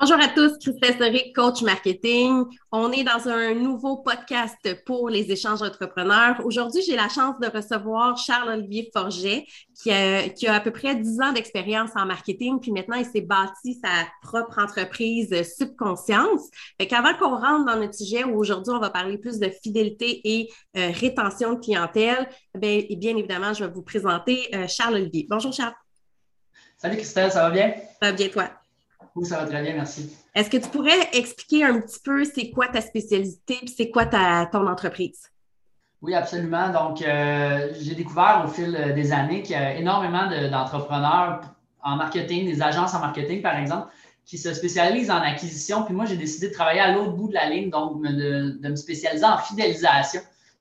Bonjour à tous, Christelle Soric, coach marketing. On est dans un nouveau podcast pour les échanges entrepreneurs. Aujourd'hui, j'ai la chance de recevoir Charles-Olivier Forget, qui a, qui a, à peu près 10 ans d'expérience en marketing, puis maintenant, il s'est bâti sa propre entreprise Subconscience. Fait qu'avant qu'on rentre dans notre sujet où aujourd'hui, on va parler plus de fidélité et euh, rétention de clientèle, bien, bien évidemment, je vais vous présenter euh, Charles-Olivier. Bonjour, Charles. Salut, Christelle, ça va bien? Ça va bien, toi? Oui, ça va très bien, merci. Est-ce que tu pourrais expliquer un petit peu c'est quoi ta spécialité et c'est quoi ta, ton entreprise? Oui, absolument. Donc, euh, j'ai découvert au fil euh, des années qu'il y a énormément d'entrepreneurs en marketing, des agences en marketing, par exemple, qui se spécialisent en acquisition. Puis moi, j'ai décidé de travailler à l'autre bout de la ligne, donc de, de me spécialiser en fidélisation,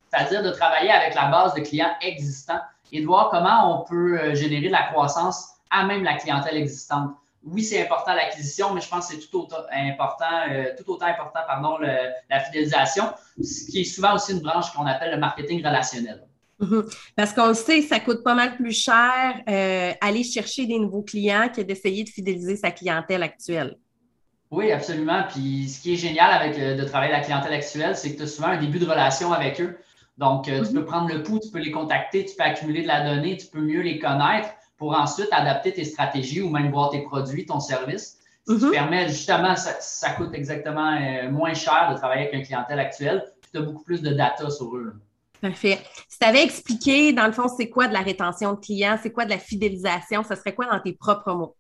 c'est-à-dire de travailler avec la base de clients existants et de voir comment on peut euh, générer de la croissance à même la clientèle existante oui, c'est important l'acquisition, mais je pense que c'est tout autant important, euh, tout autant important pardon, la fidélisation, ce qui est souvent aussi une branche qu'on appelle le marketing relationnel. Mhm. Parce qu'on le sait, ça coûte pas mal plus cher euh, aller chercher des nouveaux clients que d'essayer de fidéliser sa clientèle actuelle. Oui, absolument. Puis ce qui est génial avec euh, de travailler la clientèle actuelle, c'est que tu as souvent un début de relation avec eux. Donc, tu mhm. peux prendre le pouls, tu peux les contacter, tu peux accumuler de la donnée, tu peux mieux les connaître pour ensuite adapter tes stratégies ou même voir tes produits, ton service. Ce qui mhm. permet justement, ça, coûte exactement euh, moins cher de travailler avec une clientèle actuelle, tu as beaucoup plus de data sur eux. Parfait. Si tu avais expliqué, dans le fond, c'est quoi de la rétention de clients, c'est quoi de la fidélisation, ça serait quoi dans tes propres mots?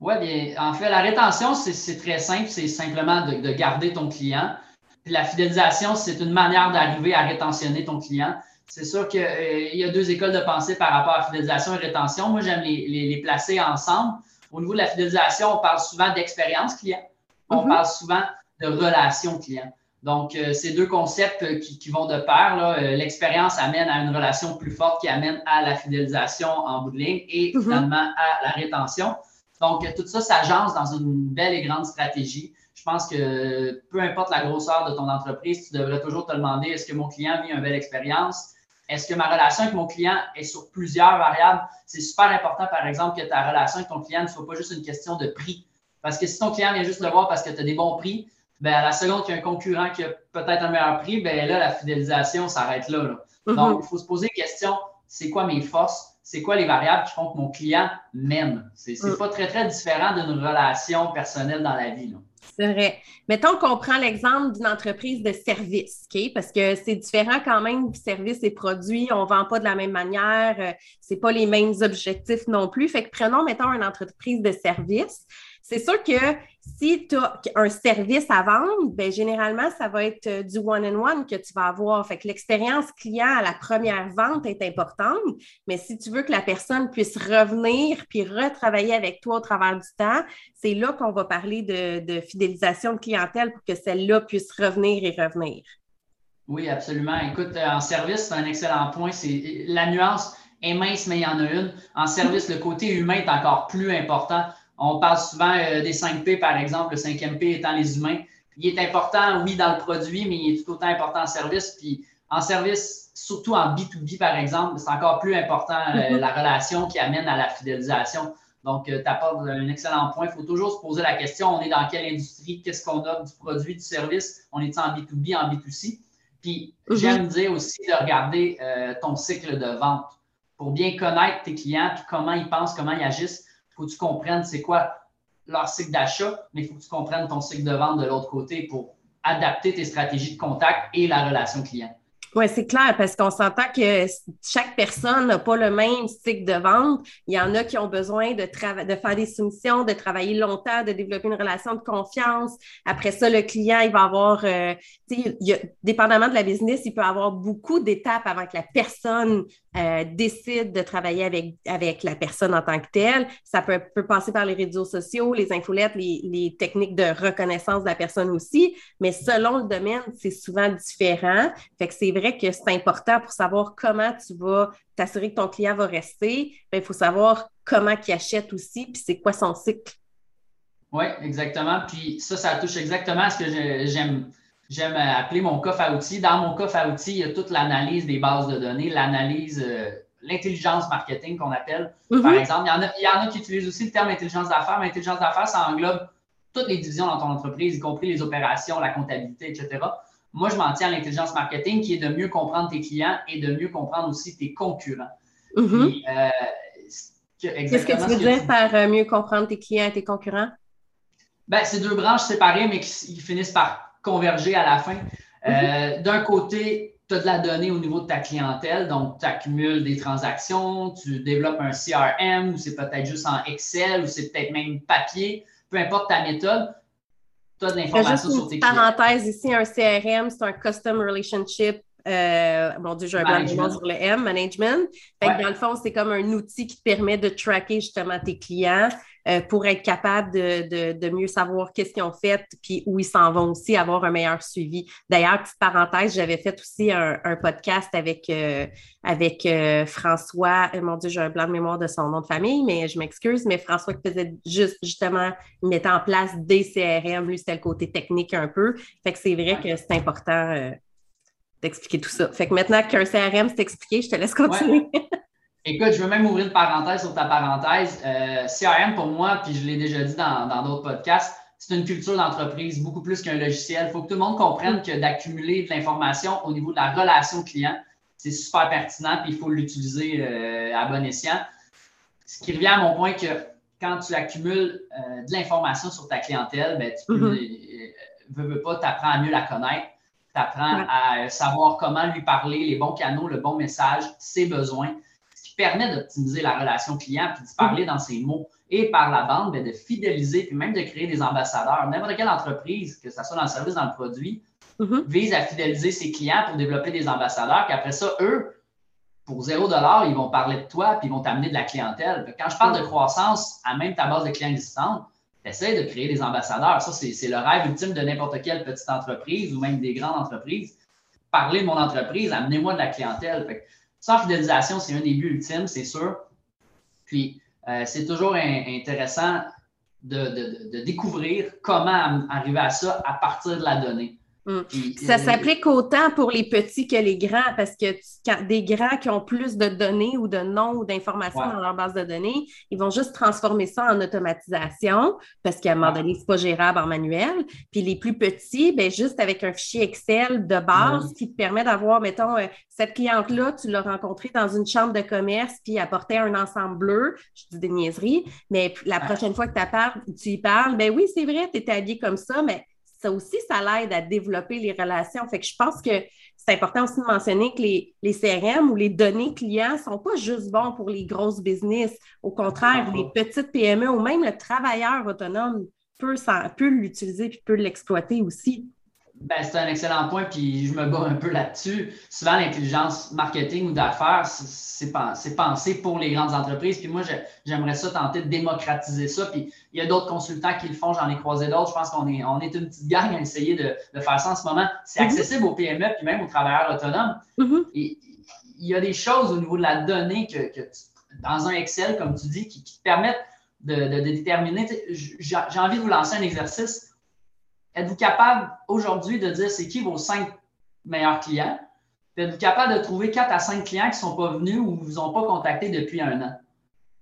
Oui, bien, en fait, la rétention, c'est très simple, c'est simplement de, de, garder ton client. Puis la fidélisation, c'est une manière d'arriver à rétentionner ton client c'est sûr qu'il euh, y a deux écoles de pensée par rapport à fidélisation et rétention. Moi, j'aime les, placer ensemble. Au niveau de la fidélisation, on parle souvent d'expérience client. On mm-hmm. parle souvent de relation client. Donc, euh, ces deux concepts euh, qui, vont de pair. L'expérience amène à une relation plus forte qui amène à la fidélisation en bout de ligne et mm-hmm. finalement à la rétention. Donc, tout ça s'agence dans une belle et grande stratégie. Je pense que peu importe la grosseur de ton entreprise, tu devrais toujours te demander est-ce que mon client vit une belle expérience? Est-ce que ma relation avec mon client est sur plusieurs variables? C'est super important, par exemple, que ta relation avec ton client ne soit pas juste une question de prix. Parce que si ton client vient juste le voir parce que tu as des bons prix, ben à la seconde qu'il y a un concurrent qui a peut-être un meilleur prix, ben là, la fidélisation s'arrête là. Mm-hmm. Donc, il faut se poser la question, c'est quoi mes forces? C'est quoi les variables qui font que mon client m'aime? C'est mm. pas très, très différent d'une relation personnelle dans la vie. Là. C'est vrai. Mettons qu'on prend l'exemple d'une entreprise de service, OK? Parce que c'est différent quand même, services et produits, on ne vend pas de la même manière, euh, ce n'est pas les mêmes objectifs non plus. Fait que prenons, mettons, une entreprise de service. C'est sûr que si tu as un service à vendre, bien, généralement, ça va être euh, du one-on-one que tu vas avoir. Fait l'expérience client à la première vente est importante, mais si tu veux que la personne puisse revenir puis retravailler avec toi au travers du temps, c'est là qu'on va parler de, fidélisation de clientèle pour que celle-là puisse revenir et revenir. Oui, absolument. Écoute, euh, en service, c'est un excellent point. C'est la nuance est mince, mais il y en a une. En service, le côté humain est encore plus important. On parle souvent euh, des 5 P, par exemple, le cinquième P étant les humains. Il est important, oui, dans le produit, mais il est tout autant important en service. Puis en service, surtout en B2B, par exemple, c'est encore plus important euh, mm-hmm. la relation qui amène à la fidélisation. Donc, euh, tu apportes un excellent point. Il faut toujours se poser la question, on est dans quelle industrie, qu'est-ce qu'on a du produit, du service, on est en B2B, en B2C. Puis, mm-hmm. j'aime dire aussi de regarder ton cycle de vente pour bien connaître tes clients, puis comment ils pensent, comment ils agissent faut que tu comprennes c'est quoi leur cycle d'achat, mais il faut que tu comprennes ton cycle de vente de l'autre côté pour adapter tes stratégies de contact et la relation client. Oui, c'est clair, parce qu'on s'entend que chaque personne n'a pas le même cycle de vente. Il y en a qui ont besoin de, de faire des soumissions, de travailler longtemps, de développer une relation de confiance. Après ça, le client, il va avoir, euh, dépendamment de la business, il peut avoir beaucoup d'étapes avant que la personne euh, décide de travailler avec, avec la personne en tant que telle. Ça peut, peut passer par les réseaux sociaux, les infolettes, les, les techniques de reconnaissance de la personne aussi, mais selon le domaine, c'est souvent différent. Fait que c'est vrai que c'est important pour savoir comment tu vas t'assurer que ton client va rester. Ben, il faut savoir comment il achète aussi, puis c'est quoi son cycle. Oui, exactement. Puis ça, ça touche exactement à ce que j'aime. J'aime appeler mon coffre à outils. Dans mon coffre à outils, il y a toute l'analyse des bases de données, l'analyse, euh, l'intelligence marketing qu'on appelle. Mm-hmm. Par exemple, il y, en a, il y en a qui utilisent aussi le terme intelligence d'affaires, mais intelligence d'affaires, ça englobe toutes les divisions dans ton entreprise, y compris les opérations, la comptabilité, etc. Moi, je m'en tiens à l'intelligence marketing qui est de mieux comprendre tes clients et de mieux comprendre aussi tes concurrents. Mm-hmm. Euh, Qu'est-ce que tu veux dire par euh, mieux comprendre tes clients et tes concurrents? Ben, c'est deux branches séparées, mais qui, finissent par converger à la fin. Euh, mm-hmm. D'un côté, tu as de la donnée au niveau de ta clientèle, donc tu accumules des transactions, tu développes un CRM, ou c'est peut-être juste en Excel, ou c'est peut-être même papier, peu importe ta méthode as de l'information sur tes clients. Parenthèse ici, un CRM, c'est un Custom Relationship. Euh, mon Dieu, j'ai un blanc sur le M, management. Fait dans le fond, c'est comme un outil qui te permet de tracker justement tes clients, euh, pour être capable de, mieux savoir qu'est-ce qu'ils ont fait, puis où ils s'en vont aussi, avoir un meilleur suivi. D'ailleurs, petite parenthèse, j'avais fait aussi un, podcast avec, euh, avec euh, François, mon Dieu, j'ai un blanc de mémoire de son nom de famille, mais je m'excuse, mais François qui faisait juste, justement, il mettait en place des CRM, lui, c'était le côté technique un peu. Fait que c'est vrai que c'est important d'expliquer tout ça. Fait que maintenant qu'un CRM c'est expliqué, je te laisse continuer. Écoute, je veux même ouvrir une parenthèse sur ta parenthèse. Euh, CRM, pour moi, puis je l'ai déjà dit dans d'autres podcasts, c'est une culture d'entreprise beaucoup plus qu'un logiciel. Il faut que tout le monde comprenne que d'accumuler de l'information au niveau de la relation client, c'est super pertinent, puis il faut l'utiliser euh, à bon escient. Ce qui revient à mon point que quand tu accumules euh, de l'information sur ta clientèle, ben, tu peux, mm-hmm. veux, veux pas, tu apprends à mieux la connaître, tu apprends à savoir comment lui parler, les bons canaux, le bon message, ses besoins permet d'optimiser la relation client puis de parler dans ses mots. Et par la bande, de fidéliser puis même de créer des ambassadeurs. N'importe quelle entreprise, que ce soit dans le service, dans le produit, mm-hmm. vise à fidéliser ses clients pour développer des ambassadeurs. Puis après ça, eux, pour zéro dollar, ils vont parler de toi puis ils vont t'amener de la clientèle. Quand je parle de croissance à même ta base de clients existante, essaie de créer des ambassadeurs. Ça, c'est le rêve ultime de n'importe quelle petite entreprise ou même des grandes entreprises. Parler de mon entreprise, amenez-moi de la clientèle. Sans fidélisation, c'est un des buts ultimes, c'est sûr. Puis, euh, c'est toujours intéressant de, découvrir comment arriver à ça à partir de la donnée. Mm. ça euh, s'applique autant pour les petits que les grands parce que des grands qui ont plus de données ou de noms ou d'informations dans leur base de données, ils vont juste transformer ça en automatisation parce qu'à un moment donné, ce n'est pas gérable en manuel. Puis les plus petits, ben, juste avec un fichier Excel de base qui te permet d'avoir, mettons, euh, cette cliente-là, tu l'as rencontrée dans une chambre de commerce puis apportait un ensemble bleu. Je dis des niaiseries, mais la prochaine fois que tu y parles, ben oui, c'est vrai, tu étais habillé comme ça, mais ça aussi, ça l'aide à développer les relations. Fait que je pense que c'est important aussi de mentionner que les, les, CRM ou les données clients ne sont pas juste bons pour les grosses business. Au contraire, les petites PME ou même le travailleur autonome peut, peut l'utiliser et peut l'exploiter aussi. Ben, c'est un excellent point, puis je me bats un peu là-dessus. Souvent, l'intelligence marketing ou d'affaires, c'est pensé pour les grandes entreprises. Puis moi, j'aimerais ça tenter de démocratiser ça. Puis il y a d'autres consultants qui le font, j'en ai croisé d'autres. Je pense qu'on est, on est une petite gang à essayer de, faire ça en ce moment. C'est mm-hmm. accessible aux PME, puis même aux travailleurs autonomes. Mm-hmm. Et il y a des choses au niveau de la donnée que, dans un Excel, comme tu dis, qui, te permettent de, de déterminer. J'ai envie de vous lancer un exercice Êtes-vous capable aujourd'hui de dire c'est qui vos cinq meilleurs clients? Êtes-vous capable de trouver quatre à cinq clients qui ne sont pas venus ou ne vous ont pas contacté depuis un an?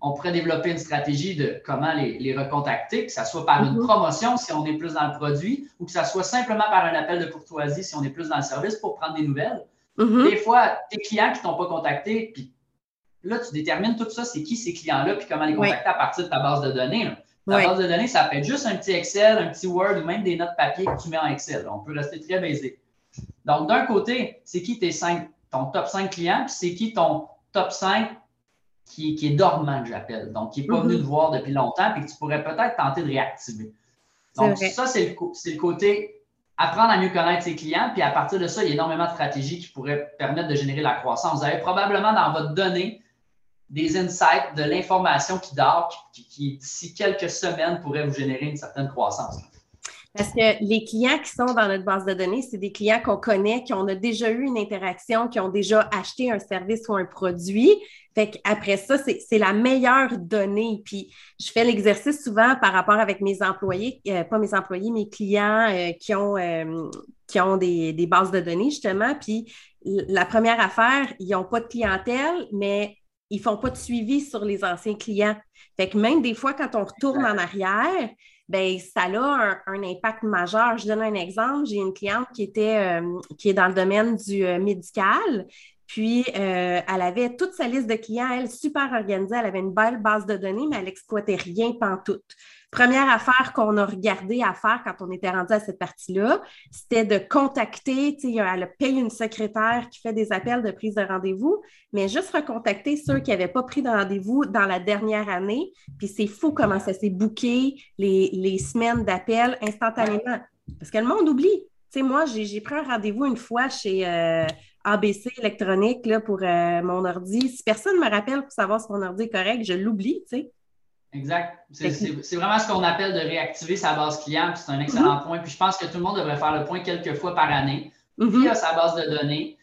On pourrait développer une stratégie de comment les, recontacter, que ce soit par une mhm. promotion si on est plus dans le produit ou que ce soit simplement par un appel de courtoisie si on est plus dans le service pour prendre des nouvelles. Mhm. Des fois, tes clients qui ne t'ont pas contacté, puis là, tu détermines tout ça, c'est qui ces clients-là, puis comment les contacter à partir de ta base de données. La base de données, ça peut être juste un petit Excel, un petit Word ou même des notes papier que tu mets en Excel. On peut rester très basique. Donc, d'un côté, c'est qui tes cinq, ton top 5 clients, puis c'est qui ton top 5 qui, qui est dormant, que j'appelle. Donc, qui n'est pas venu mm-hmm. te voir depuis longtemps, puis que tu pourrais peut-être tenter de réactiver. Donc, ça, c'est le, le, côté apprendre à mieux connaître ses clients, puis à partir de ça, il y a énormément de stratégies qui pourraient permettre de générer la croissance. Vous avez probablement dans votre donnée des insights, de l'information qui dort, qui, d'ici quelques semaines pourrait vous générer une certaine croissance. Parce que les clients qui sont dans notre base de données, c'est des clients qu'on connaît, qui ont déjà eu une interaction, qui ont déjà acheté un service ou un produit. Fait qu'après ça, c'est la meilleure donnée. Puis je fais l'exercice souvent par rapport avec mes employés, euh, pas mes employés, mes clients euh, qui ont, euh, qui ont des, des, bases de données, justement. Puis la première affaire, ils n'ont pas de clientèle, mais ils font pas de suivi sur les anciens clients. Fait que même des fois, quand on retourne en arrière, ben ça a un, impact majeur. Je donne un exemple. J'ai une cliente qui était euh, qui est dans le domaine du euh, médical. Puis, euh, elle avait toute sa liste de clients, elle, super organisée. Elle avait une belle base de données, mais elle n'exploitait rien tout. Première affaire qu'on a regardé à faire quand on était rendu à cette partie-là, c'était de contacter, tu sais, elle paye une secrétaire qui fait des appels de prise de rendez-vous, mais juste recontacter ceux qui n'avaient pas pris de rendez-vous dans la dernière année. Puis c'est fou comment ça s'est bouqué les, semaines d'appels instantanément. Parce que le monde oublie. Tu sais, moi, j'ai pris un rendez-vous une fois chez euh, ABC électronique là, pour euh, mon ordi. Si personne ne me rappelle pour savoir si mon ordi est correct, je l'oublie, tu sais. Exact. C'est vraiment ce qu'on appelle de réactiver sa base client, c'est un excellent mm-hmm. point. Puis je pense que tout le monde devrait faire le point quelques fois par année mm-hmm. via sa base de données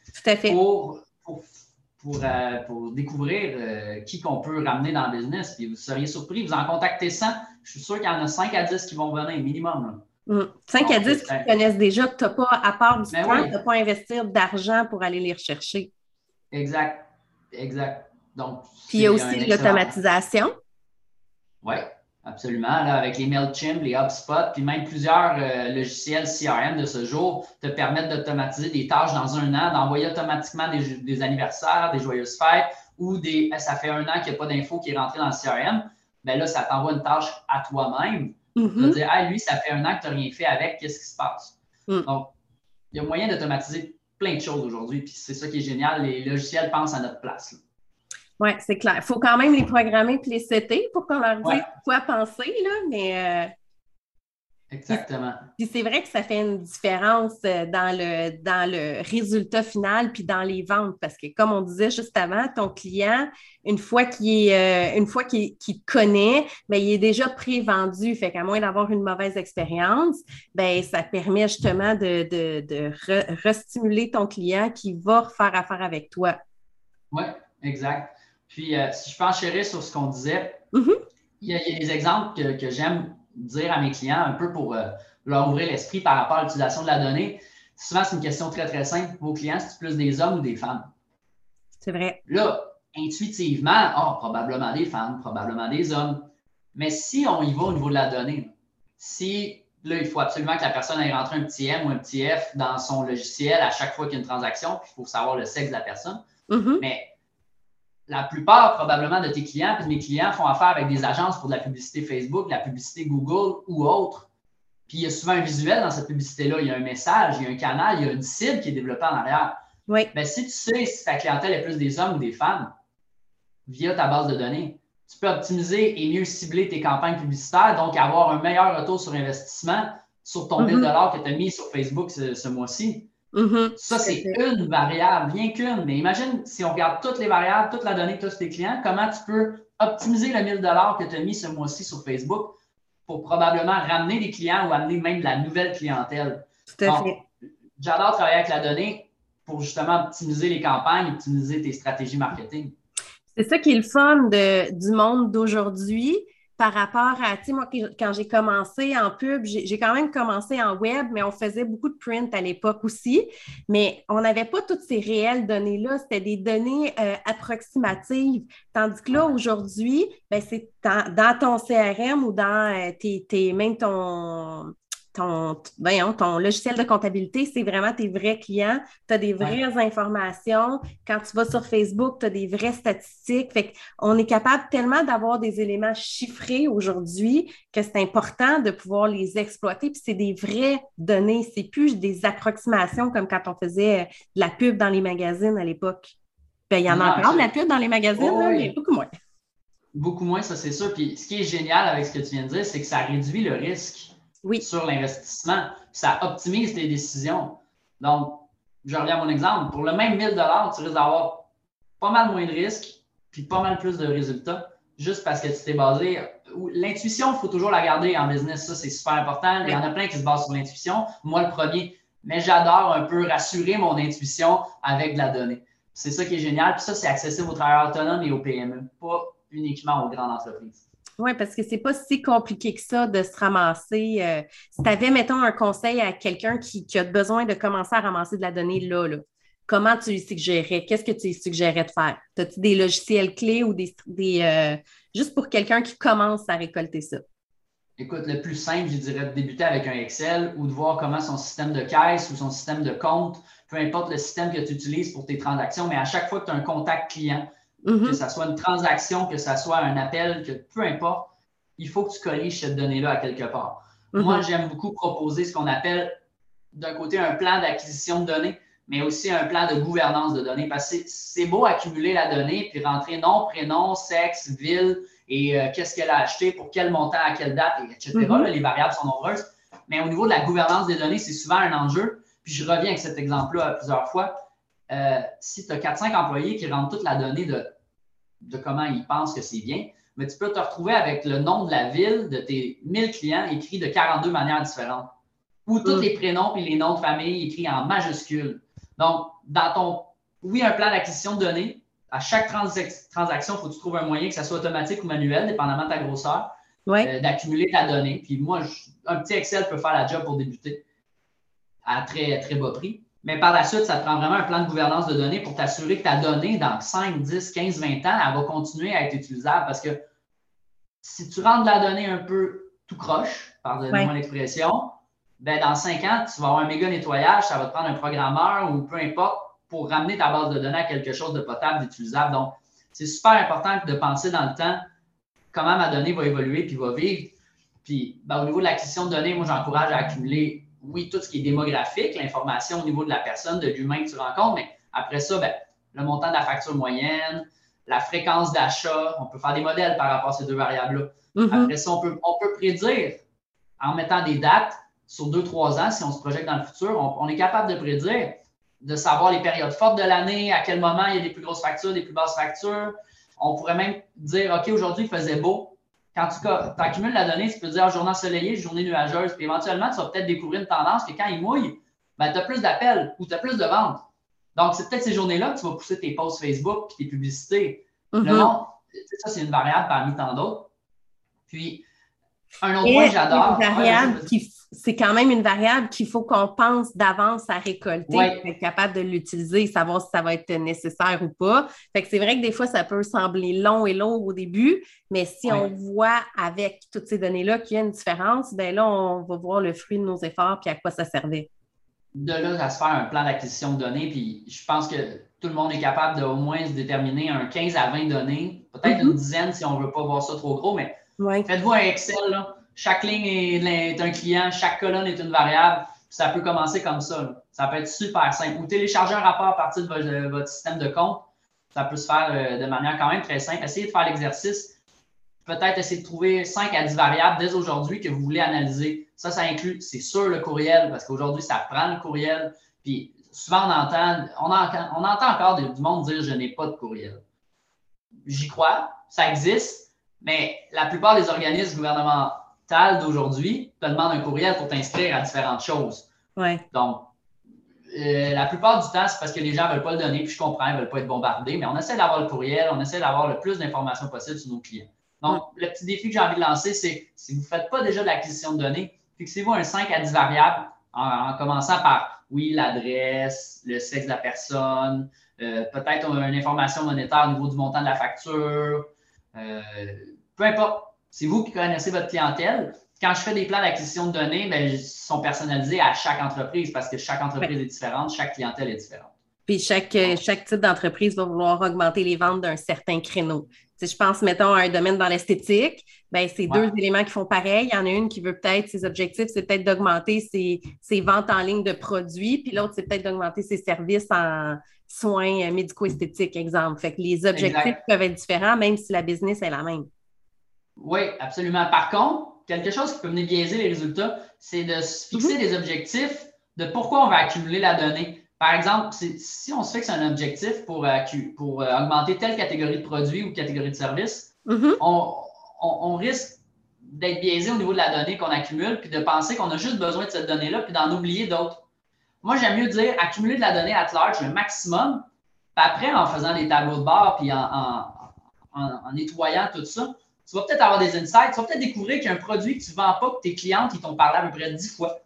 Pour, euh, pour, découvrir euh, qui qu'on peut ramener dans le business. Puis vous seriez surpris, vous en contactez 100, je suis sûr qu'il y en a 5 à 10 qui vont venir minimum. 5 mm. à 10 qui connaissent déjà que tu n'as pas, à part du ben temps, tu n'as pas investir d'argent pour aller les rechercher. Exact. Exact. Donc, Puis il y a aussi l'automatisation. Oui, absolument. Là, avec les MailChimp, les HubSpot, puis même plusieurs euh, logiciels CRM de ce jour te permettent d'automatiser des tâches dans un an, d'envoyer automatiquement des, anniversaires, des joyeuses fêtes ou des ça fait un an qu'il n'y a pas d'info qui est rentré dans le CRM. Bien là, ça t'envoie une tâche à toi-même. Tu vas dire, ah, lui, ça fait un an que tu n'as rien fait avec, qu'est-ce qui se passe? Mm. Donc, il y a moyen d'automatiser plein de choses aujourd'hui, puis c'est ça qui est génial. Les logiciels pensent à notre place. Oui, c'est clair. Il faut quand même les programmer et les setter pour qu'on leur dise quoi penser, là, mais. Exactement. Puis c'est vrai que ça fait une différence euh, dans le, dans le résultat final puis dans les ventes parce que, comme on disait juste avant, ton client, une fois qu'il est, euh, une fois qu'il connaît, bien, il est déjà pré-vendu. Fait qu'à moins d'avoir une mauvaise expérience, ben ça permet justement de, de, de restimuler ton client qui va refaire affaire avec toi. Oui, exact. Puis, euh, si je peux enchérir sur ce qu'on disait, mm-hmm. il, y a, des exemples que, j'aime dire à mes clients un peu pour euh, leur ouvrir l'esprit par rapport à l'utilisation de la donnée. Souvent, c'est une question très, très simple. Vos clients, c'est plus des hommes ou des femmes? C'est vrai. Là, intuitivement, oh, probablement des femmes, probablement des hommes. Mais si on y va au niveau de la donnée, si là, il faut absolument que la personne ait rentré un petit M ou un petit F dans son logiciel à chaque fois qu'il y a une transaction, puis il faut savoir le sexe de la personne. Mm-hmm. Mais la plupart probablement de tes clients, puis de mes clients font affaire avec des agences pour de la publicité Facebook, de la publicité Google ou autre. Puis il y a souvent un visuel dans cette publicité-là. Il y a un message, il y a un canal, il y a une cible qui est développée en arrière. Oui. Mais si tu sais si ta clientèle est plus des hommes ou des femmes, via ta base de données, tu peux optimiser et mieux cibler tes campagnes publicitaires, donc avoir un meilleur retour sur investissement sur ton 1000 mm-hmm. que tu as mis sur Facebook ce mois-ci. Mm-hmm. Ça, c'est une variable, bien qu'une. Mais imagine si on regarde toutes les variables, toute la donnée que tu as sur tes clients, comment tu peux optimiser le 1000 que tu as mis ce mois-ci sur Facebook pour probablement ramener des clients ou amener même de la nouvelle clientèle. Tout à fait. J'adore travailler avec la donnée pour justement optimiser les campagnes, optimiser tes stratégies marketing. C'est ça qui est le fun de, du monde d'aujourd'hui par rapport à, tu sais, moi, quand j'ai commencé en pub, j'ai quand même commencé en web, mais on faisait beaucoup de print à l'époque aussi. Mais on n'avait pas toutes ces réelles données-là. C'était des données euh, approximatives. Tandis que là, aujourd'hui, ben, c'est dans, ton CRM ou dans euh, même ton, ton, ton logiciel de comptabilité, c'est vraiment tes vrais clients. Tu as des vraies informations. Quand tu vas sur Facebook, tu as des vraies statistiques. Fait on est capable tellement d'avoir des éléments chiffrés aujourd'hui que c'est important de pouvoir les exploiter. Puis c'est des vraies données. C'est plus des approximations comme quand on faisait de la pub dans les magazines à l'époque. Ben, il y en a encore de la pub dans les magazines, mais beaucoup moins. Beaucoup moins, ça c'est sûr. Puis ce qui est génial avec ce que tu viens de dire, c'est que ça réduit le risque sur l'investissement. Ça optimise tes décisions. Donc, je reviens à mon exemple. Pour le même 1000 tu risques d'avoir pas mal moins de risques puis pas mal plus de résultats juste parce que tu t'es basé. L'intuition, il faut toujours la garder en business. Ça, c'est super important. Il y en a plein qui se basent sur l'intuition. Moi, le premier. Mais j'adore un peu rassurer mon intuition avec de la donnée. C'est ça qui est génial. Puis ça, c'est accessible aux travailleurs autonomes et aux PME, pas uniquement aux grandes entreprises. Oui, parce que c'est pas si compliqué que ça de se ramasser. Euh, si tu avais, mettons, un conseil à quelqu'un qui, a besoin de commencer à ramasser de la donnée là, comment tu lui suggérais? Qu'est-ce que tu lui suggérais de faire? As-tu des logiciels clés ou des. des euh, juste pour quelqu'un qui commence à récolter ça? écoute, le plus simple, je dirais, de débuter avec un Excel ou de voir comment son système de caisse ou son système de compte, peu importe le système que tu utilises pour tes transactions, mais à chaque fois que tu as un contact client, mm-hmm. que ce soit une transaction, que ce soit un appel, que peu importe, il faut que tu colliges cette donnée-là à quelque part. Mm-hmm. Moi, j'aime beaucoup proposer ce qu'on appelle d'un côté un plan d'acquisition de données, mais aussi un plan de gouvernance de données. Parce que c'est beau accumuler la donnée puis rentrer nom, prénom, sexe, ville, et euh, qu'est-ce qu'elle a acheté, pour quel montant, à quelle date, etc. Mhm. les variables sont nombreuses. Mais au niveau de la gouvernance des données, c'est souvent un enjeu. Puis je reviens avec cet exemple-là plusieurs fois. Euh, si tu as 4-5 employés qui rentrent toute la donnée de, de comment ils pensent que c'est bien, mais tu peux te retrouver avec le nom de la ville de tes 1000 clients écrit de 42 manières différentes. Ou tous mhm. les prénoms et les noms de famille écrits en majuscules. Donc, dans ton, oui, un plan d'acquisition de données, à chaque transaction, il faut que tu trouves un moyen, que ce soit automatique ou manuel, dépendamment de ta grosseur, euh, d'accumuler ta donnée. Puis moi, un petit Excel peut faire la job pour débuter à très, très bas prix. Mais par la suite, ça te prend vraiment un plan de gouvernance de données pour t'assurer que ta donnée, dans 5, 10, 15, 20 ans, elle va continuer à être utilisable parce que si tu rentres de la donnée un peu tout croche, pardonnez-moi l'expression, ben dans 5 ans, tu vas avoir un méga nettoyage, ça va te prendre un programmeur ou peu importe pour ramener ta base de données à quelque chose de potable, d'utilisable. Donc, c'est super important de penser dans le temps comment ma donnée va évoluer puis va vivre. Puis, ben, au niveau de l'acquisition de données, moi, j'encourage à accumuler, oui, tout ce qui est démographique, l'information au niveau de la personne, de l'humain que tu rencontres, mais après ça, ben, le montant de la facture moyenne, la fréquence d'achat, on peut faire des modèles par rapport à ces deux variables-là. Mm-hmm. Après ça, on peut, on peut prédire en mettant des dates sur deux, trois ans, si on se projette dans le futur, on est capable de prédire de savoir les périodes fortes de l'année, à quel moment il y a des plus grosses factures, des plus basses factures. On pourrait même dire, OK, aujourd'hui, il faisait beau. Quand tu accumules la donnée, tu peux dire journée ensoleillée, journée nuageuse. Puis éventuellement, tu vas peut-être découvrir une tendance que quand il mouille, ben, tu as plus d'appels ou tu as plus de ventes. Donc, c'est peut-être ces journées-là que tu vas pousser tes posts Facebook et tes publicités. Le monde, ça, c'est une variable parmi tant d'autres. Puis, un autre point que j'adore. Une variable qui c'est quand même une variable qu'il faut qu'on pense d'avance à récolter pour être capable de l'utiliser, savoir si ça va être nécessaire ou pas. Fait que c'est vrai que des fois, ça peut sembler long et lourd au début, mais si on voit avec toutes ces données-là qu'il y a une différence, ben là, on va voir le fruit de nos efforts puis à quoi ça servait. De là à se faire un plan d'acquisition de données, puis je pense que tout le monde est capable de au moins se déterminer un 15 à 20 données, peut-être mm-hmm. une dizaine si on ne veut pas voir ça trop gros, mais faites-vous un Excel, là chaque ligne est, un client, chaque colonne est une variable. Ça peut commencer comme ça. Ça peut être super simple. Ou télécharger un rapport à partir de votre, système de compte. Ça peut se faire euh, de manière quand même très simple. Essayez de faire l'exercice. Peut-être essayer de trouver 5 à 10 variables dès aujourd'hui que vous voulez analyser. Ça, ça inclut, c'est sûr, le courriel, parce qu'aujourd'hui, ça prend le courriel. Puis souvent, on entend, on entend encore du monde dire je n'ai pas de courriel. J'y crois, ça existe, mais la plupart des organismes gouvernementaux d'aujourd'hui te demande un courriel pour t'inscrire à différentes choses. Donc, euh, la plupart du temps, c'est parce que les gens ne veulent pas le donner, puis je comprends, ils ne veulent pas être bombardés, mais on essaie d'avoir le courriel, on essaie d'avoir le plus d'informations possible sur nos clients. Donc, le petit défi que j'ai envie de lancer, c'est si vous ne faites pas déjà de l'acquisition de données, fixez-vous un 5 à 10 variables en, commençant par, oui, l'adresse, le sexe de la personne, euh, peut-être une information monétaire au niveau du montant de la facture, euh, peu importe c'est vous qui connaissez votre clientèle. Quand je fais des plans d'acquisition de données, ben, ils sont personnalisés à chaque entreprise parce que chaque entreprise est différente, chaque clientèle est différente. Puis chaque, euh, chaque type d'entreprise va vouloir augmenter les ventes d'un certain créneau. Si je pense, mettons, à un domaine dans l'esthétique, ben, c'est deux éléments qui font pareil. Il y en a une qui veut peut-être, ses objectifs, c'est peut-être d'augmenter ses, ses, ventes en ligne de produits, puis l'autre, c'est peut-être d'augmenter ses services en soins euh, médico-esthétiques, exemple. Fait que les objectifs peuvent être différents, même si la business est la même. Oui, absolument. Par contre, quelque chose qui peut venir biaiser les résultats, c'est de se fixer mhm. des objectifs de pourquoi on va accumuler la donnée. Par exemple, si on se fixe un objectif pour, euh, pour euh, augmenter telle catégorie de produits ou catégorie de services, mhm. on, risque d'être biaisé au niveau de la donnée qu'on accumule, puis de penser qu'on a juste besoin de cette donnée-là, puis d'en oublier d'autres. Moi, j'aime mieux dire accumuler de la donnée à large, le maximum, puis après, en faisant des tableaux de bord, puis en nettoyant tout ça, tu vas peut-être avoir des insights, tu vas peut-être découvrir qu'il y a un produit que tu ne vends pas, que tes clientes t'ont parlé à peu près 10 fois.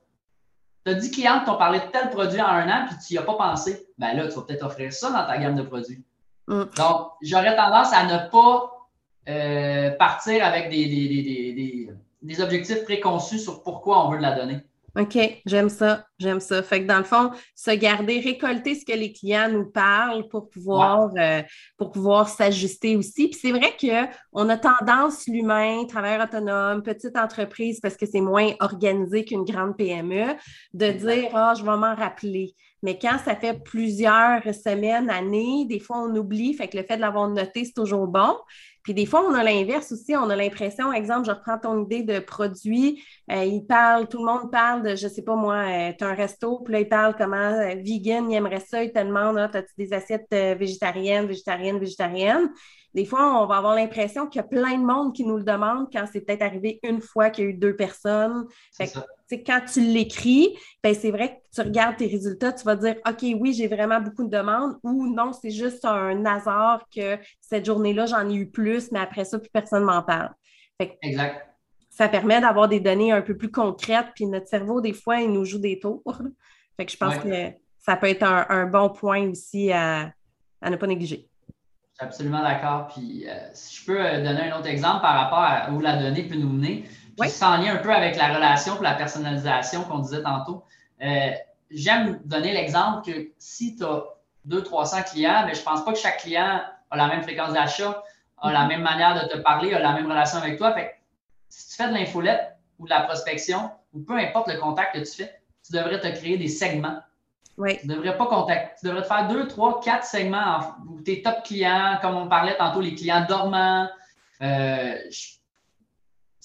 Tu as 10 clientes qui t'ont parlé de tel produit en un an, puis tu n'y as pas pensé. Ben là, tu vas peut-être offrir ça dans ta gamme de produits. Mm. Donc, j'aurais tendance à ne pas euh, partir avec des, des objectifs préconçus sur pourquoi on veut de la donnée. OK, j'aime ça, j'aime ça. Fait que dans le fond, se garder, récolter ce que les clients nous parlent pour pouvoir, euh, pour pouvoir s'ajuster aussi. Puis c'est vrai qu'on a tendance, l'humain, travailleur autonome, petite entreprise, parce que c'est moins organisé qu'une grande PME, de dire Ah, je vais m'en rappeler. Mais quand ça fait plusieurs semaines, années, des fois on oublie, fait que le fait de l'avoir noté, c'est toujours bon. Puis des fois, on a l'inverse aussi. On a l'impression, exemple, je reprends ton idée de produit. Euh, il parle, tout le monde parle de, je sais pas moi, euh, tu as un resto, puis là, il parle comment euh, vegan, il aimerait ça, il te demande, ah, as-tu des assiettes végétariennes, végétariennes, végétariennes? Des fois, on va avoir l'impression qu'il y a plein de monde qui nous le demande quand c'est peut-être arrivé une fois qu'il y a eu deux personnes. Fait quand tu l'écris, ben, c'est vrai que tu regardes tes résultats, tu vas dire OK, oui, j'ai vraiment beaucoup de demandes ou non, c'est juste un hasard que cette journée-là, j'en ai eu plus, mais après ça, plus personne m'en parle. exact. Ça permet d'avoir des données un peu plus concrètes, puis notre cerveau, des fois, il nous joue des tours. Fait que je pense que ça peut être un, bon point aussi à, ne pas négliger. Je suis absolument d'accord. Puis, euh, si je peux euh, donner un autre exemple par rapport à où la donnée peut nous mener, puis sans lien un peu avec la relation et la personnalisation qu'on disait tantôt. Euh, j'aime donner l'exemple que si tu as 200-300 clients, mais je ne pense pas que chaque client a la même fréquence d'achat, a la mm-hmm. même manière de te parler, a la même relation avec toi. Fait si tu fais de l'infolette ou de la prospection, ou peu importe le contact que tu fais, tu devrais te créer des segments. Oui. Tu ne devrais pas contacter. Tu devrais te faire deux, trois, quatre segments où tes top clients, comme on parlait tantôt, les clients dormants. Euh,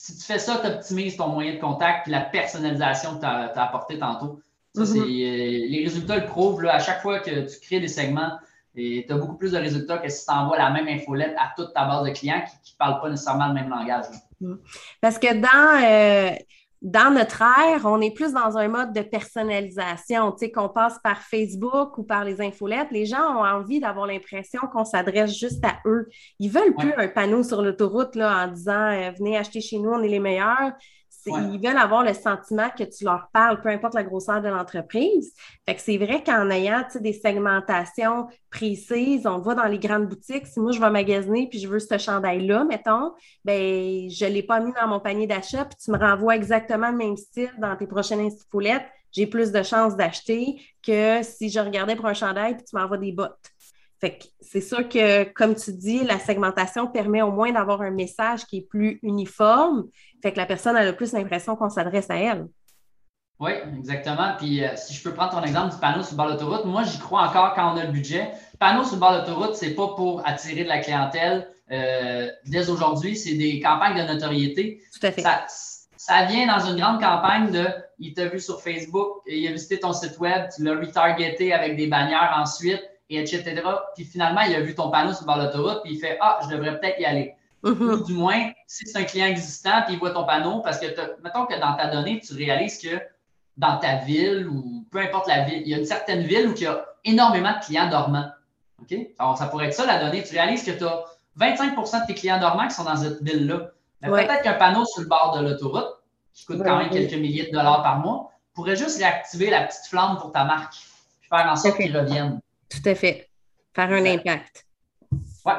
si tu fais ça, tu optimises ton moyen de contact et la personnalisation que tu as, apporté tantôt. Ça, mm-hmm. euh, les résultats le prouvent. à chaque fois que tu crées des segments, tu as beaucoup plus de résultats que si tu envoies la même infolette à toute ta base de clients qui ne parlent pas nécessairement le même langage. Mm. Parce que dans, euh, dans notre ère, on est plus dans un mode de personnalisation, tu sais, qu'on passe par Facebook ou par les infolettes. Les gens ont envie d'avoir l'impression qu'on s'adresse juste à eux. Ils veulent plus un panneau sur l'autoroute là, en disant euh, Venez acheter chez nous, on est les meilleurs. Ils veulent avoir le sentiment que tu leur parles, peu importe la grosseur de l'entreprise. Fait que c'est vrai qu'en ayant des segmentations précises, on va dans les grandes boutiques. Si moi, je vais magasiner puis je veux ce chandail-là, mettons, ben je ne l'ai pas mis dans mon panier d'achat puis tu me renvoies exactement le même style dans tes prochaines infolettes, j'ai plus de chances d'acheter que si je regardais pour un chandail puis tu m'envoies des bottes. Fait que c'est sûr que, comme tu dis, la segmentation permet au moins d'avoir un message qui est plus uniforme. Fait que la personne a le plus l'impression qu'on s'adresse à elle. Oui, exactement. Puis euh, si je peux prendre ton exemple du panneau sur le bord d'autoroute, moi j'y crois encore quand on a le budget. Panneau sur le bord d'autoroute, c'est pas pour attirer de la clientèle. Euh, dès aujourd'hui, c'est des campagnes de notoriété. Tout à fait. Ça, vient dans une grande campagne de il t'a vu sur Facebook, il a visité ton site web, tu l'as retargeté avec des bannières ensuite et etc. Puis finalement, il a vu ton panneau sur le bord de l'autoroute, puis il fait Ah, je devrais peut-être y aller. Mm-hmm. Ou du moins, si c'est un client existant, puis il voit ton panneau, parce que mettons que dans ta donnée, tu réalises que dans ta ville ou peu importe la ville, il y a une certaine ville où il y a énormément de clients dormants. OK? Alors, ça pourrait être ça la donnée. Tu réalises que tu as 25% de tes clients dormants qui sont dans cette ville-là. Peut-être qu'un panneau sur le bord de l'autoroute, qui coûte quand même quelques milliers de dollars par mois, pourrait juste réactiver la petite flamme pour ta marque, puis faire en sorte qu'ils reviennent. Tout à fait. Faire un impact. Ouais.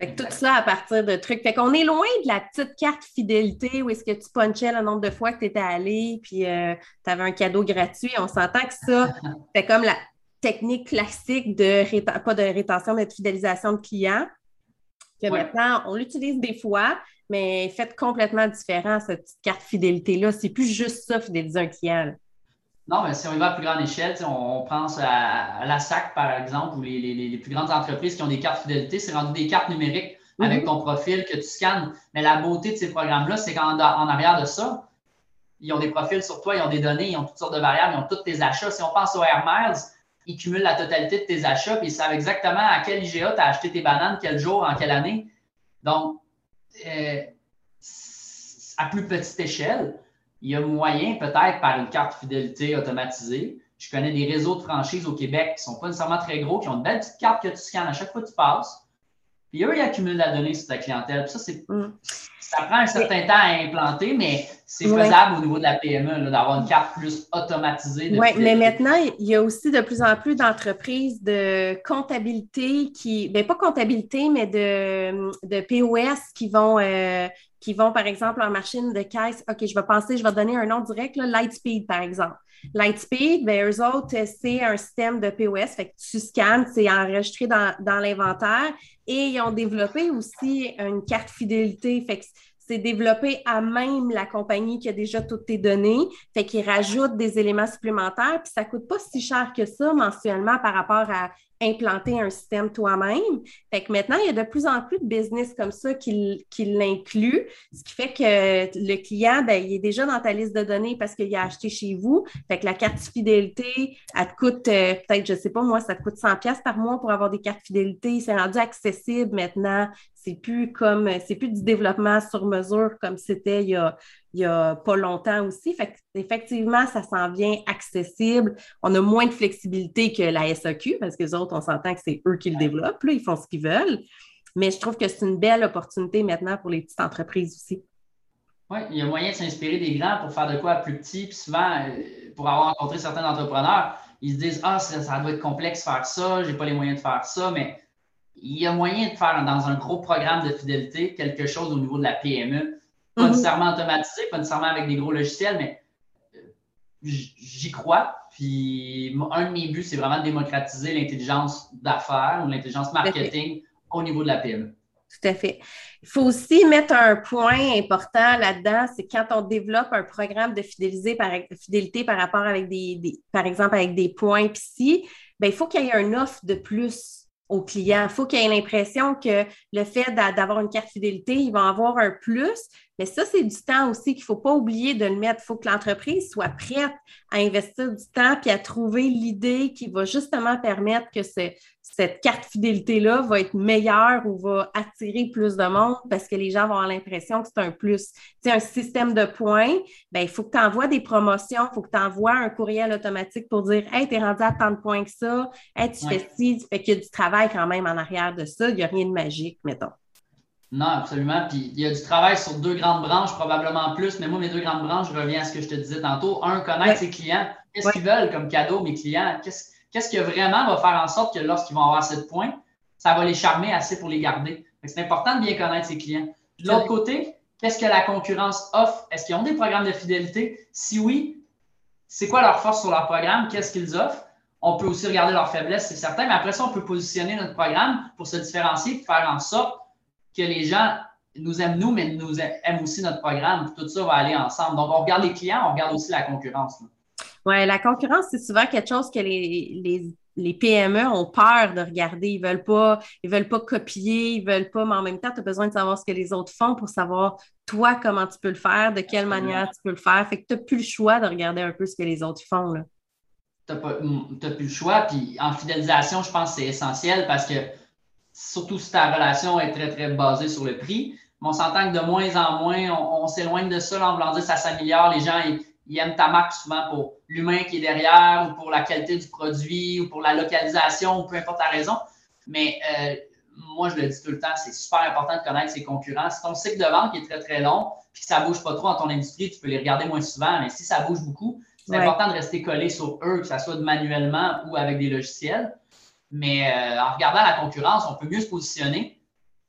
Fait tout ça à partir de trucs. Fait qu'on est loin de la petite carte fidélité où est-ce que tu punchais le nombre de fois que tu étais allé, puis euh, tu avais un cadeau gratuit. On s'entend que ça, c'est comme la technique classique de, pas de rétention, mais de fidélisation de clients. Que maintenant, on l'utilise des fois, mais fait complètement différent, cette petite carte fidélité-là. C'est plus juste ça, fidéliser un client. Non, mais si on y va à plus grande échelle, on, pense à, la SAC, par exemple, ou les, plus grandes entreprises qui ont des cartes fidélité, c'est rendu des cartes numériques avec mhm. ton profil que tu scannes. Mais la beauté de ces programmes-là, c'est qu'en en arrière de ça, ils ont des profils sur toi, ils ont des données, ils ont toutes sortes de variables, ils ont tous tes achats. Si on pense au Air Miles, ils cumulent la totalité de tes achats, puis ils savent exactement à quel IGA tu as acheté tes bananes, quel jour, en quelle année. Donc, euh, à plus petite échelle, il y a moyen, peut-être par une carte fidélité automatisée. Je connais des réseaux de franchises au Québec qui ne sont pas nécessairement très gros, qui ont une belle petite carte que tu scannes à chaque fois que tu passes. Puis eux, ils accumulent la donnée sur ta clientèle. ça, c'est, mm. Ça prend un certain temps à implanter, mais c'est faisable au niveau de la PME, d'avoir une carte plus automatisée. Oui, mais maintenant, il y a aussi de plus en plus d'entreprises de comptabilité qui, bien pas comptabilité, mais de, de POS qui vont, euh, qui vont, par exemple, en machine de caisse. OK, je vais penser, je vais donner un nom direct, Lightspeed, par exemple. Lightspeed, ben, eux autres, c'est un système de POS. Fait que tu scannes, c'est enregistré dans, dans l'inventaire. Et ils ont développé aussi une carte fidélité. Fait que c'est développé à même la compagnie qui a déjà toutes tes données. Fait qu'ils rajoutent des éléments supplémentaires, puis ça coûte pas si cher que ça mensuellement par rapport à implanter un système toi-même. Fait que maintenant, il y a de plus en plus de business comme ça qui, qui l'inclut, ce qui fait que le client, ben, il est déjà dans ta liste de données parce qu'il a acheté chez vous. Fait que la carte fidélité, elle te coûte euh, peut-être, je sais pas moi, ça te coûte 100 pièces par mois pour avoir des cartes fidélité. C'est rendu accessible maintenant. C'est plus comme, c'est plus du développement sur mesure comme c'était il y a, il y a pas longtemps aussi. Fait effectivement, ça s'en vient accessible. On a moins de flexibilité que la SAQ parce que les autres, on s'entend que c'est eux qui le développent. Là, ils font ce qu'ils veulent. Mais je trouve que c'est une belle opportunité maintenant pour les petites entreprises aussi. Oui, il y a moyen de s'inspirer des grands pour faire de quoi plus petit. Puis souvent, euh, pour avoir rencontré certains entrepreneurs, ils se disent Ah, ça, doit être complexe faire ça, j'ai pas les moyens de faire ça, mais il y a moyen de faire dans un gros programme de fidélité quelque chose au niveau de la PME pas mhm. nécessairement automatisé, pas nécessairement avec des gros logiciels, mais euh, j'y crois. Puis un de mes buts, c'est vraiment de démocratiser l'intelligence d'affaires ou l'intelligence marketing au niveau de la PME. Tout à fait. Il faut aussi mettre un point important là-dedans, c'est quand on développe un programme de par, fidélité par rapport avec des, par exemple avec des points psy, ben, il faut qu'il y ait une offre de plus au client. Il faut qu'il ait l'impression que le fait d'avoir une carte fidélité, il va avoir un plus. Mais ça, c'est du temps aussi qu'il ne faut pas oublier de le mettre. Il faut que l'entreprise soit prête à investir du temps puis à trouver l'idée qui va justement permettre que cette carte fidélité-là va être meilleure ou va attirer plus de monde parce que les gens vont avoir l'impression que c'est un plus. C'est un système de points. Bien, il faut que tu envoies des promotions, il faut que tu envoies un courriel automatique pour dire Hey, tu es rendu à tant de points que ça. Hey, tu fais ci. Fait qu'il y a du travail quand même en arrière de ça. Il n'y a rien de magique, mettons. Non, absolument. Puis il y a du travail sur deux grandes branches, probablement plus. Mais moi, mes deux grandes branches, je reviens à ce que je te disais tantôt. Un, connaître ses clients. Qu'est-ce qu'ils veulent comme cadeau, mes clients? Qu'est-ce, qu'est-ce que vraiment va faire en sorte que lorsqu'ils vont avoir cette points, ça va les charmer assez pour les garder? C'est important de bien connaître ses clients. De l'autre côté, qu'est-ce que la concurrence offre? Est-ce qu'ils ont des programmes de fidélité? Si oui, c'est quoi leur force sur leur programme? Qu'est-ce qu'ils offrent? On peut aussi regarder leurs faiblesses, c'est certain, mais après ça, on peut positionner notre programme pour se différencier, pour faire en sorte que les gens nous aiment nous, mais nous aiment aussi notre programme. Tout ça va aller ensemble. Donc, on regarde les clients, on regarde aussi la concurrence. Oui, la concurrence, c'est souvent quelque chose que les, les, PME ont peur de regarder. Ils ne veulent, pas, ils veulent pas copier, ils ne veulent pas, mais en même temps, tu as besoin de savoir ce que les autres font pour savoir, toi, comment tu peux le faire, de quelle manière tu peux le faire. Fait que tu n'as plus le choix de regarder un peu ce que les autres font. Tu n'as plus le choix. Puis en fidélisation, je pense que c'est essentiel parce que surtout si ta relation est très, très basée sur le prix. Mais on s'entend que de moins en moins, on, s'éloigne de ça. en voulant dire ça s'améliore. Les gens, ils, aiment ta marque souvent pour l'humain qui est derrière ou pour la qualité du produit ou pour la localisation ou peu importe la raison. Mais euh, moi, je le dis tout le temps, c'est super important de connaître ses concurrents. Si ton cycle de vente est très, très long puis que ça ne bouge pas trop dans ton industrie, tu peux les regarder moins souvent. Mais si ça bouge beaucoup, c'est important de rester collé sur eux, que ce soit manuellement ou avec des logiciels. Mais euh, en regardant la concurrence, on peut mieux se positionner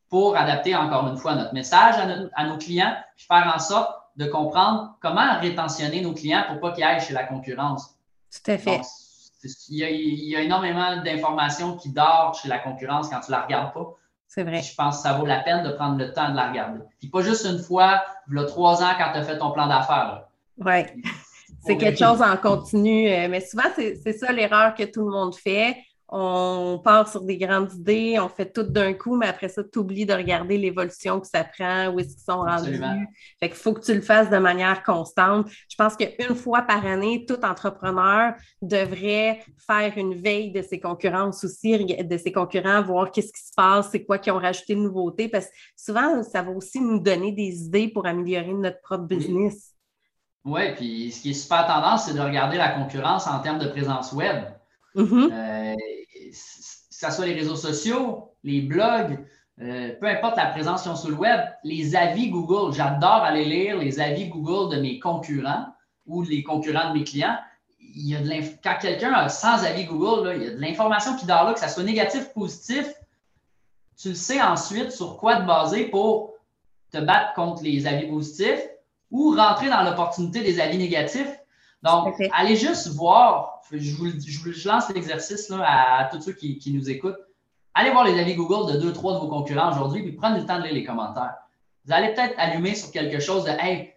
pour adapter encore une fois notre message à, nos clients, puis faire en sorte de comprendre comment rétentionner nos clients pour pas qu'ils aillent chez la concurrence. Tout à fait. il, y a, énormément d'informations qui dorment chez la concurrence quand tu la regardes pas. C'est vrai. je pense que ça vaut la peine de prendre le temps de la regarder. Puis pas juste une fois, il y a trois ans quand tu as fait ton plan d'affaires. Oui. C'est quelque chose en continu. Euh, mais souvent, c'est ça l'erreur que tout le monde fait on part sur des grandes idées, on fait tout d'un coup, mais après ça, tu oublies de regarder l'évolution que ça prend, où est-ce qu'ils sont rendus. Fait qu'il faut que tu le fasses de manière constante. Je pense qu'une fois par année, tout entrepreneur devrait faire une veille de ses concurrences aussi, de ses concurrents, voir qu'est-ce qui se passe, c'est quoi qui ont rajouté de nouveautés, parce que souvent, ça va aussi nous donner des idées pour améliorer notre propre business. Oui, puis ce qui est super tendance, c'est de regarder la concurrence en termes de présence web. Mm-hmm. Euh, que ce soit les réseaux sociaux, les blogs, euh, peu importe la présence qu'ils ont sur le web, les avis Google, j'adore aller lire les avis Google de mes concurrents ou les concurrents de mes clients. Il y a quand quelqu'un a 100 avis Google, il y a de l'information qui dort là, que ça soit négatif positif. Tu le sais ensuite sur quoi te baser pour te battre contre les avis positifs ou rentrer dans l'opportunité des avis négatifs. Donc, allez juste voir, je vous, je lance l'exercice à, à, tous ceux qui, qui nous écoutent Allez voir les avis Google de deux, trois de vos concurrents aujourd'hui, puis prenez le temps de lire les commentaires. Vous allez peut-être allumer sur quelque chose de Hey,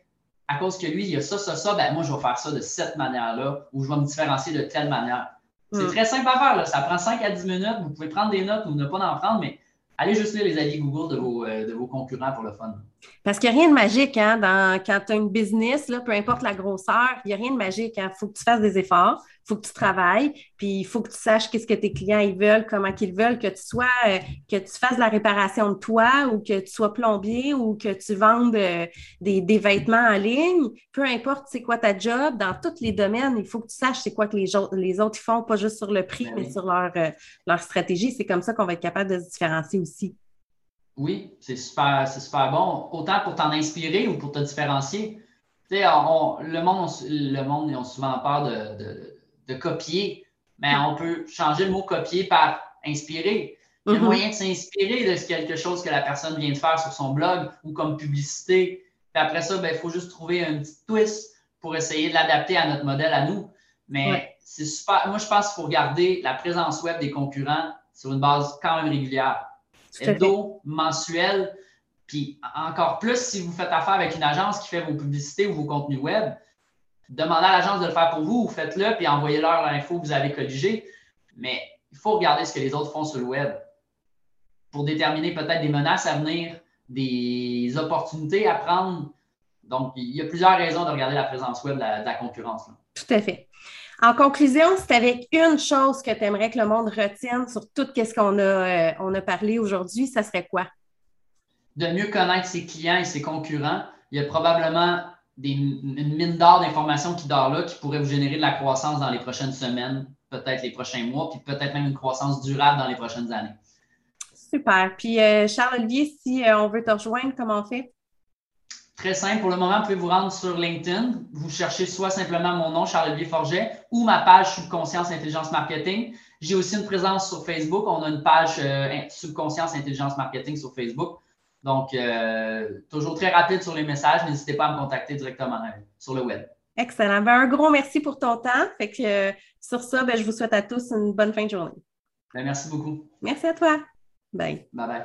à cause que lui, il y a ça, ça, ça, ben moi, je vais faire ça de cette manière-là, ou je vais me différencier de telle manière. C'est hmm. très simple à faire, là. ça prend 5 à 10 minutes. Vous pouvez prendre des notes ou ne pas en prendre, mais allez juste lire les avis Google de vos, euh, de vos concurrents pour le fun. Parce qu'il n'y a rien de magique hein, dans, quand tu as une business, là, peu importe la grosseur, il n'y a rien de magique. Il hein. faut que tu fasses des efforts, il faut que tu travailles, puis il faut que tu saches qu'est-ce que tes clients ils veulent, comment ils veulent, que tu sois, euh, que tu fasses la réparation de toi ou que tu sois plombier ou que tu vendes euh, des, vêtements en ligne. Peu importe c'est quoi ta job, dans tous les domaines, il faut que tu saches c'est quoi que les, les autres font, pas juste sur le prix, ben mais sur leur, euh, leur stratégie. C'est comme ça qu'on va être capable de se différencier aussi. Oui, c'est super, super bon. Autant pour t'en inspirer ou pour te différencier. Tu sais, le monde, le monde, ils ont souvent peur de, de, copier, mais on peut changer le mot copier par inspirer. Il y a mm-hmm. moyen de s'inspirer de quelque chose que la personne vient de faire sur son blog ou comme publicité. Puis après ça, ben, il faut juste trouver un petit twist pour essayer de l'adapter à notre modèle à nous. Mais c'est super. Moi, je pense qu'il faut garder la présence web des concurrents sur une base quand même régulière hebdo, mensuel. Puis encore plus, si vous faites affaire avec une agence qui fait vos publicités ou vos contenus web, demandez à l'agence de le faire pour vous ou faites-le, puis envoyez-leur l'info que vous avez colligée. Mais il faut regarder ce que les autres font sur le web pour déterminer peut-être des menaces à venir, des opportunités à prendre. Donc, il y a plusieurs raisons de regarder la présence web de la, concurrence. Tout à fait. En conclusion, c'est avec une chose que tu aimerais que le monde retienne sur tout ce qu'on a, euh, on a parlé aujourd'hui, ça serait quoi? De mieux connaître ses clients et ses concurrents. Il y a probablement une mine d'or d'informations qui dort là, qui pourrait vous générer de la croissance dans les prochaines semaines, peut-être les prochains mois, puis peut-être même une croissance durable dans les prochaines années. Super. Puis, euh, Charles-Olivier, si euh, on veut te rejoindre, comment on fait? Très simple. Pour le moment, vous pouvez vous rendre sur LinkedIn. Vous cherchez soit simplement mon nom, Charles-Olivier Forget, ou ma page Subconscience Intelligence Marketing. J'ai aussi une présence sur Facebook. On a une page euh, Subconscience Intelligence Marketing sur Facebook. Donc, euh, toujours très rapide sur les messages. N'hésitez pas à me contacter directement euh, sur le web. Excellent. Ben, un gros merci pour ton temps. Fait que, sur ça, ben, je vous souhaite à tous une bonne fin de journée. Ben, merci beaucoup. Merci à toi. Bye. Bye bye.